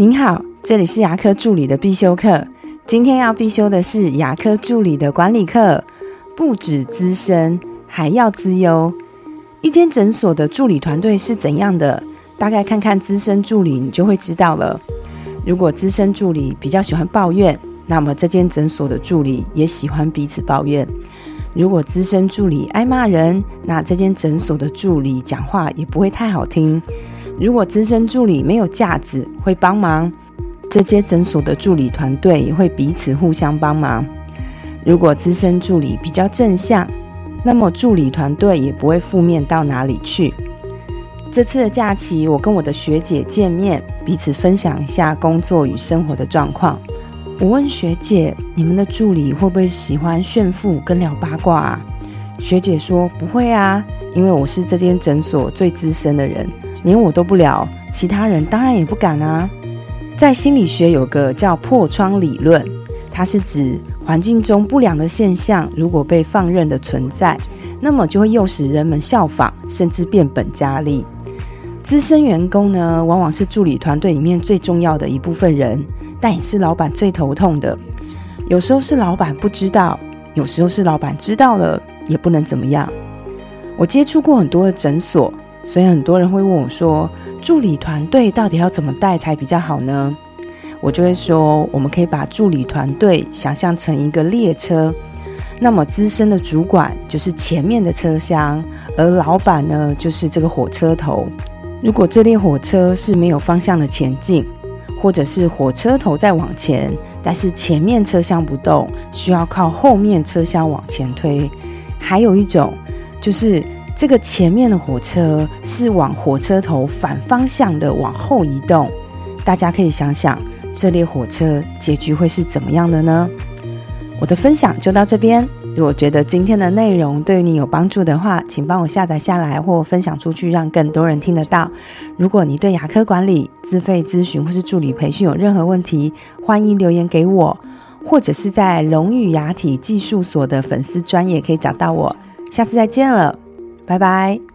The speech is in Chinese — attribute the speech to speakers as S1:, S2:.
S1: 您好，这里是牙科助理的必修课。今天要必修的是牙科助理的管理课，不止资深，还要资优。一间诊所的助理团队是怎样的？大概看看资深助理，你就会知道了。如果资深助理比较喜欢抱怨，那么这间诊所的助理也喜欢彼此抱怨。如果资深助理爱骂人，那这间诊所的助理讲话也不会太好听。如果资深助理没有架子，会帮忙，这些诊所的助理团队也会彼此互相帮忙。如果资深助理比较正向，那么助理团队也不会负面到哪里去。这次的假期，我跟我的学姐见面，彼此分享一下工作与生活的状况。我问学姐：“你们的助理会不会喜欢炫富跟聊八卦啊？”学姐说：“不会啊，因为我是这间诊所最资深的人。”连我都不聊，其他人当然也不敢啊。在心理学有个叫破窗理论，它是指环境中不良的现象如果被放任的存在，那么就会诱使人们效仿，甚至变本加厉。资深员工呢，往往是助理团队里面最重要的一部分人，但也是老板最头痛的。有时候是老板不知道，有时候是老板知道了也不能怎么样。我接触过很多的诊所。所以很多人会问我说：“助理团队到底要怎么带才比较好呢？”我就会说：“我们可以把助理团队想象成一个列车，那么资深的主管就是前面的车厢，而老板呢就是这个火车头。如果这列火车是没有方向的前进，或者是火车头在往前，但是前面车厢不动，需要靠后面车厢往前推。还有一种就是。”这个前面的火车是往火车头反方向的往后移动，大家可以想想这列火车结局会是怎么样的呢？我的分享就到这边。如果觉得今天的内容对你有帮助的话，请帮我下载下来或分享出去，让更多人听得到。如果你对牙科管理、自费咨询或是助理培训有任何问题，欢迎留言给我，或者是在龙语牙体技术所的粉丝专业可以找到我。下次再见了。拜拜。